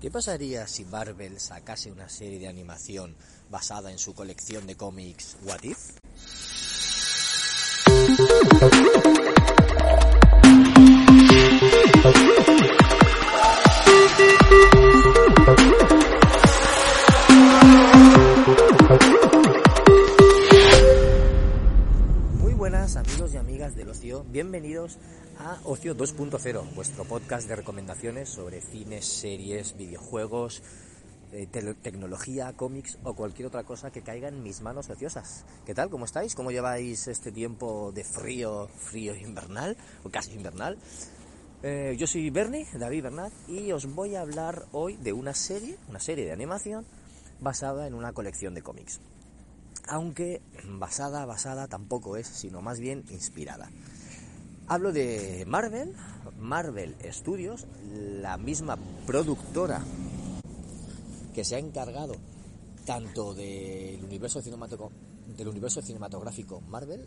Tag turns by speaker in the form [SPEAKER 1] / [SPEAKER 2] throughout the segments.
[SPEAKER 1] ¿Qué pasaría si Marvel sacase una serie de animación basada en su colección de cómics What If? Amigos y amigas del ocio, bienvenidos a Ocio 2.0, vuestro podcast de recomendaciones sobre cines, series, videojuegos, eh, te- tecnología, cómics o cualquier otra cosa que caiga en mis manos ociosas. ¿Qué tal? ¿Cómo estáis? ¿Cómo lleváis este tiempo de frío, frío invernal o casi invernal? Eh, yo soy Bernie, David Bernat, y os voy a hablar hoy de una serie, una serie de animación basada en una colección de cómics. Aunque basada, basada tampoco es, sino más bien inspirada. Hablo de Marvel, Marvel Studios, la misma productora que se ha encargado tanto del universo, del universo cinematográfico Marvel,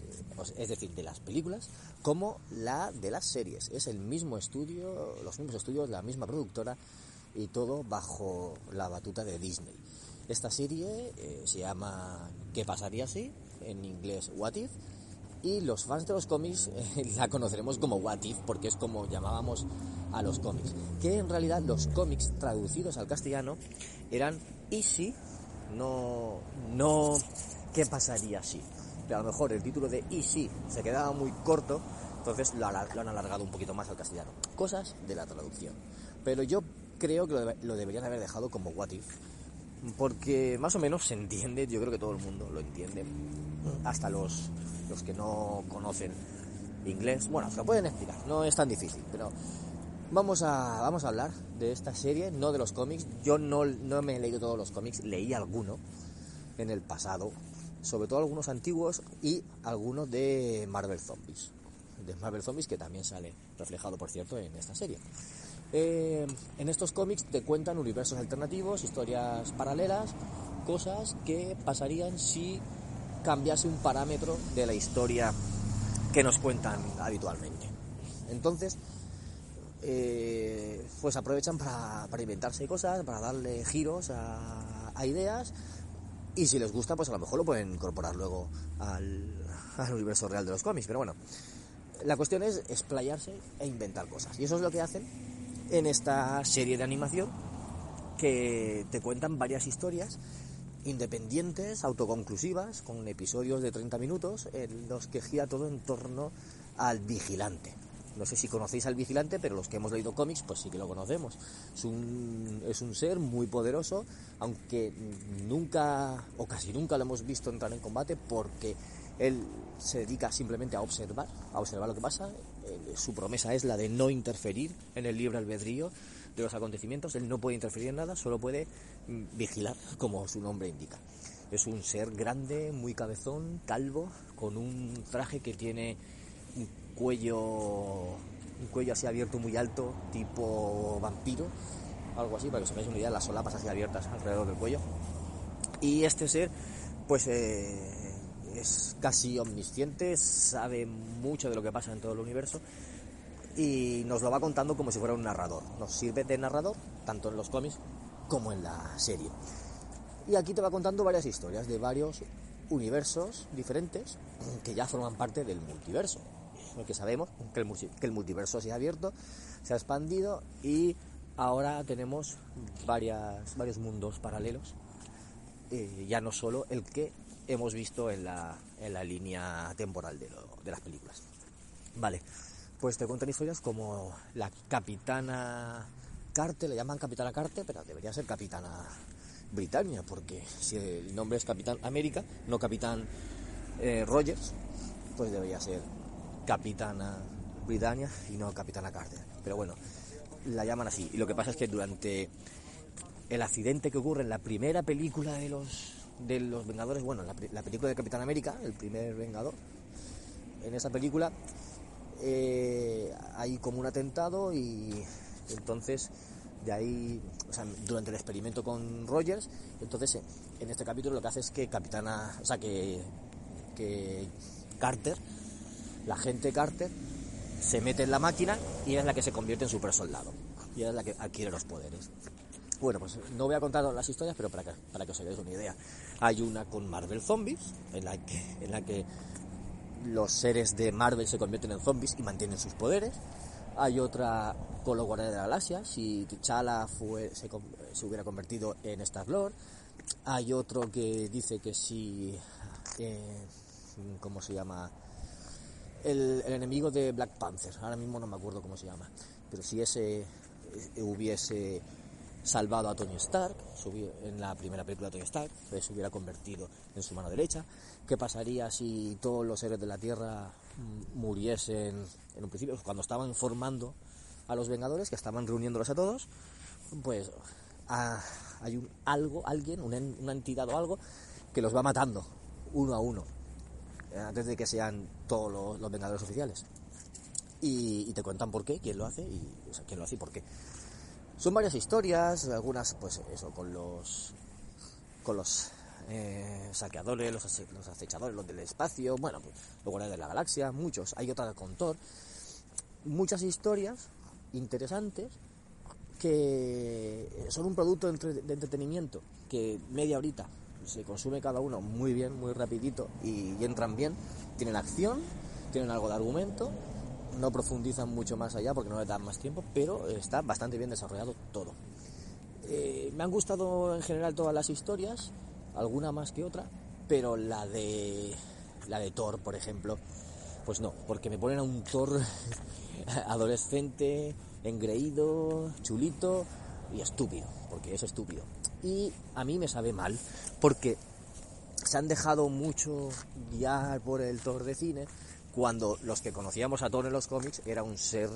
[SPEAKER 1] es decir, de las películas, como la de las series. Es el mismo estudio, los mismos estudios, la misma productora y todo bajo la batuta de Disney. Esta serie eh, se llama ¿Qué pasaría si? En inglés What If. Y los fans de los cómics eh, la conoceremos como What If, porque es como llamábamos a los cómics. Que en realidad los cómics traducidos al castellano eran ¿y si? No, no ¿qué pasaría si? Pero a lo mejor el título de ¿y si? se quedaba muy corto, entonces lo, han alargado un poquito más al castellano. Cosas de la traducción. Pero yo creo que lo deberían haber dejado como What If, porque más o menos se entiende, yo creo que todo el mundo lo entiende, hasta los, los que no conocen inglés. Bueno, se lo pueden explicar, no es tan difícil, pero vamos a, vamos a hablar de esta serie, no de los cómics. Yo no, no me he leído todos los cómics, leí alguno en el pasado, sobre todo algunos antiguos y algunos de Marvel Zombies. De Marvel Zombies, que también sale reflejado, por cierto, en esta serie. Eh, en estos cómics te cuentan universos alternativos, historias paralelas, cosas que pasarían si cambiase un parámetro de la historia que nos cuentan habitualmente. Entonces, eh, pues aprovechan para, para inventarse cosas, para darle giros a, a ideas y si les gusta, pues a lo mejor lo pueden incorporar luego al, al universo real de los cómics. Pero bueno, la cuestión es explayarse e inventar cosas. Y eso es lo que hacen en esta serie de animación que te cuentan varias historias independientes, autoconclusivas, con episodios de 30 minutos en los que gira todo en torno al vigilante. No sé si conocéis al vigilante, pero los que hemos leído cómics, pues sí que lo conocemos. Es un, es un ser muy poderoso, aunque nunca o casi nunca lo hemos visto entrar en combate porque él se dedica simplemente a observar, a observar lo que pasa. Eh, su promesa es la de no interferir en el libre albedrío de los acontecimientos. Él no puede interferir en nada, solo puede mm, vigilar, como su nombre indica. Es un ser grande, muy cabezón, calvo, con un traje que tiene un cuello, un cuello así abierto muy alto, tipo vampiro, algo así, para que os hagáis una idea, las solapas así abiertas alrededor del cuello. Y este ser, pues eh, es casi omnisciente, sabe mucho de lo que pasa en todo el universo y nos lo va contando como si fuera un narrador. Nos sirve de narrador, tanto en los cómics como en la serie. Y aquí te va contando varias historias de varios universos diferentes que ya forman parte del multiverso. Porque sabemos que el, multiverso se ha abierto, se ha expandido y ahora tenemos varias, varios mundos paralelos eh, ya no solo el que hemos visto en la, en la línea temporal de, lo- de las películas. Vale, pues te cuentan historias como la capitana Carter, le llaman capitana Carter, pero debería ser capitana Britannia, porque si el nombre es Capitán América, no Capitán eh, Rogers, pues debería ser Capitana Britannia y no Capitana Carter. Pero bueno, la llaman así. Y lo que pasa es que durante el accidente que ocurre en la primera película de los de los Vengadores, bueno, la, la película de Capitán América, el primer Vengador, en esa película eh, hay como un atentado y entonces de ahí, o sea, durante el experimento con Rogers, entonces en este capítulo lo que hace es que Capitana, o sea, que, que Carter, la gente Carter, se mete en la máquina y es la que se convierte en super soldado. Y es la que adquiere los poderes. Bueno, pues no voy a contar las historias, pero para que, para que os hagáis una idea. Hay una con Marvel Zombies, en la que, en la que los seres de Marvel se convierten en zombies y mantienen sus poderes. Hay otra con los Guardianes de la Galaxia, si T'Challa se, hubiera convertido en Star-Lord. Hay otro que dice que si... Eh, ¿Cómo se llama? El, el, enemigo de Black Panther, ahora mismo no me acuerdo cómo se llama, pero si ese eh, hubiese salvado a Tony Stark, en la primera película de Tony Stark, pues se hubiera convertido en su mano derecha. ¿Qué pasaría si todos los héroes de la Tierra mm, muriesen en un principio, cuando estaban formando a los Vengadores, que estaban reuniéndolos a todos? Pues a, hay un algo, alguien, una, una, entidad o algo que los va matando uno a uno eh, antes de que sean todos los, Vengadores oficiales. Y, te cuentan por qué, quién lo hace y quién lo hace y por qué. Son varias historias, algunas pues eso, con los con los eh, saqueadores, los, los, acechadores, los del espacio, bueno, pues, los guardianes de la galaxia, muchos, hay otra con Thor, muchas historias interesantes que son un producto de, entre, de entretenimiento, que media horita se consume cada uno muy bien, muy rapidito y entran bien, tienen acción, tienen algo de argumento no profundizan mucho más allá porque no le dan más tiempo, pero está bastante bien desarrollado todo. Eh, me han gustado en general todas las historias, alguna más que otra, pero la de la de Thor, por ejemplo, pues no, porque me ponen a un Thor adolescente, engreído, chulito y estúpido, porque es estúpido. Y a mí me sabe mal, porque se han dejado mucho guiar por el Thor de cine cuando los que conocíamos a Thor en los cómics era un ser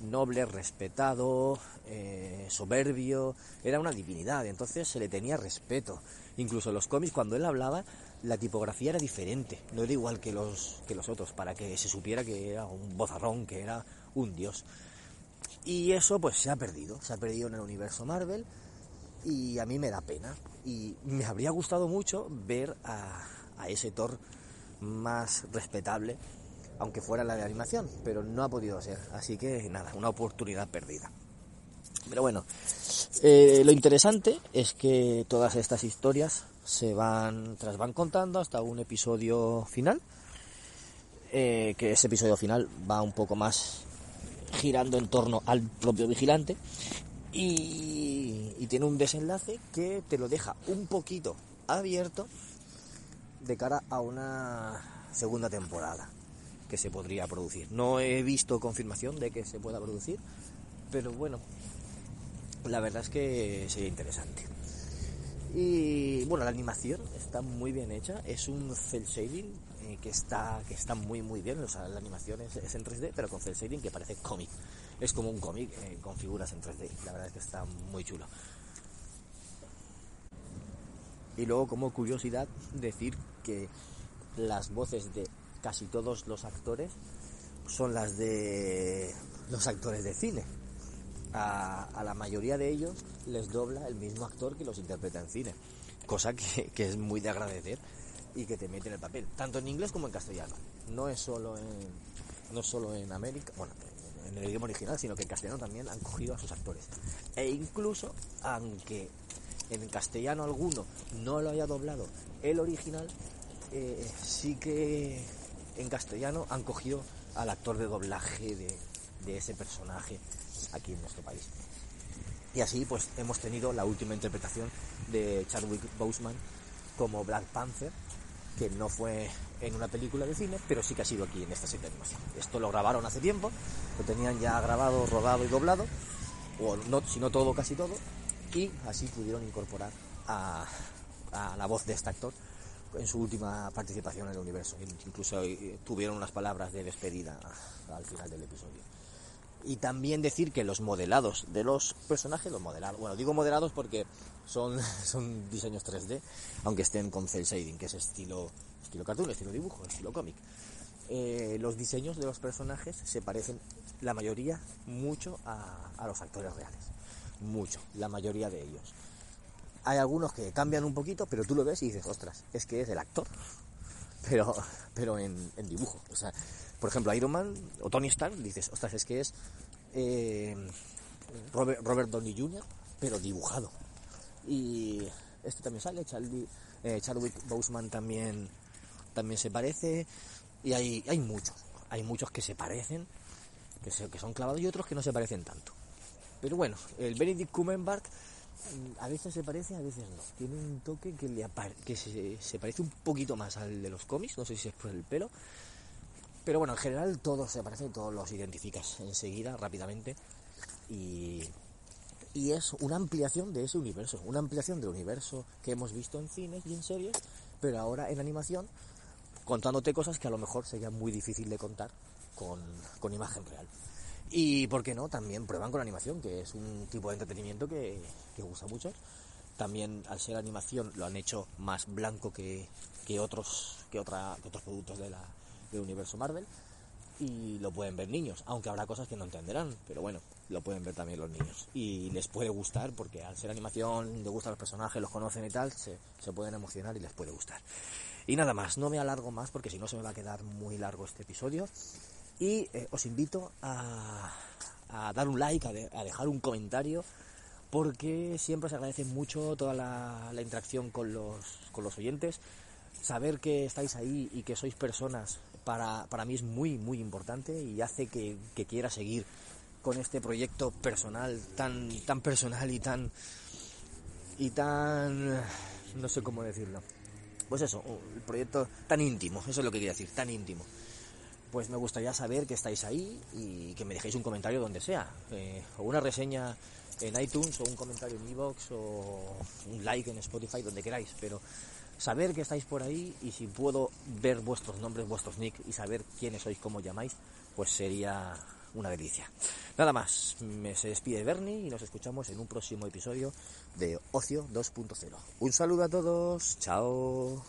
[SPEAKER 1] noble, respetado, eh, soberbio, era una divinidad, entonces se le tenía respeto. Incluso en los cómics, cuando él hablaba, la tipografía era diferente, no era igual que los, que los otros, para que se supiera que era un bozarrón, que era un dios. Y eso pues se ha perdido, se ha perdido en el universo Marvel y a mí me da pena. Y me habría gustado mucho ver a, a ese Thor más respetable aunque fuera la de animación, pero no ha podido ser. Así que nada, una oportunidad perdida. Pero bueno, eh, lo interesante es que todas estas historias se van, tras van contando hasta un episodio final, eh, que ese episodio final va un poco más girando en torno al propio vigilante y, y tiene un desenlace que te lo deja un poquito abierto de cara a una segunda temporada que se podría producir. No he visto confirmación de que se pueda producir, pero bueno, la verdad es que sería interesante. Y bueno, la animación está muy bien hecha, es un cel shading eh, que está que está muy muy bien, o sea, la animación es, es en 3D, pero con cel shading que parece cómic. Es como un cómic eh, con figuras en 3D, la verdad es que está muy chulo. Y luego como curiosidad decir que las voces de casi todos los actores son las de los actores de cine. A, la mayoría de ellos les dobla el mismo actor que los interpreta en cine, cosa que, que, es muy de agradecer y que te mete en el papel, tanto en inglés como en castellano. No es solo en, no solo en América, bueno, en el idioma original, sino que en castellano también han cogido a sus actores. E incluso, aunque en castellano alguno no lo haya doblado el original, eh, sí que en castellano han cogido al actor de doblaje de, ese personaje aquí en nuestro país. Y así pues hemos tenido la última interpretación de Chadwick Boseman como Black Panther, que no fue en una película de cine, pero sí que ha sido aquí en esta serie de animación. Esto lo grabaron hace tiempo, lo tenían ya grabado, rodado y doblado, o no, si no todo, casi todo, y así pudieron incorporar a la voz de este actor en su última participación en el universo. Incluso eh, tuvieron unas palabras de despedida al final del episodio. Y también decir que los modelados de los personajes, los modelados, bueno, digo modelados porque son, son diseños 3D, aunque estén con cel shading, que es estilo, estilo cartoon, estilo dibujo, estilo cómic. Eh, los diseños de los personajes se parecen, la mayoría, mucho a, a los actores reales. Mucho, la mayoría de ellos hay algunos que cambian un poquito, pero tú lo ves y dices, ostras, es que es el actor, pero, pero en, dibujo. O sea, por ejemplo, Iron Man o Tony Stark, dices, ostras, es que es eh, Robert, Robert Downey Jr., pero dibujado. Y este también sale, Charlie, eh, Chadwick Boseman también, también se parece. Y hay, hay muchos, hay muchos que se parecen, que, que son clavados y otros que no se parecen tanto. Pero bueno, el Benedict Cumberbatch a veces se parece, a veces no. Tiene un toque que, le que se, se, parece un poquito más al de los cómics, no sé si es por el pelo. Pero bueno, en general todos se parecen, todos los identificas enseguida, rápidamente. Y, y es una ampliación de ese universo, una ampliación del universo que hemos visto en cines y en series, pero ahora en animación, contándote cosas que a lo mejor sería muy difícil de contar con, con imagen real. Y, ¿por qué no? También prueban con animación, que es un tipo de entretenimiento que, que gusta mucho. También, al ser animación, lo han hecho más blanco que, que otros, que, otra, que otros productos de la, del universo Marvel. Y lo pueden ver niños, aunque habrá cosas que no entenderán, pero bueno, lo pueden ver también los niños. Y les puede gustar, porque al ser animación, les gustan los personajes, los conocen y tal, se, se pueden emocionar y les puede gustar. Y nada más, no me alargo más porque si no se me va a quedar muy largo este episodio. Y eh, os invito a, dar un like, a, dejar un comentario, porque siempre se agradece mucho toda la, interacción con los, con los oyentes. Saber que estáis ahí y que sois personas para, para mí es muy, muy importante y hace que, que, quiera seguir con este proyecto personal, tan, tan personal y tan. y tan. no sé cómo decirlo. Pues eso, el proyecto tan íntimo, eso es lo que quería decir, tan íntimo pues me gustaría saber que estáis ahí y que me dejéis un comentario donde sea, eh, o una reseña en iTunes, o un comentario en iVoox, o un like en Spotify, donde queráis, pero saber que estáis por ahí y si puedo ver vuestros nombres, vuestros nick y saber quiénes sois, cómo llamáis, pues sería una delicia. Nada más, me se despide Bernie y nos escuchamos en un próximo episodio de Ocio 2.0. Un saludo a todos, chao.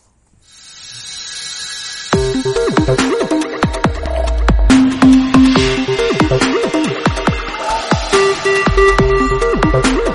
[SPEAKER 1] Thank you.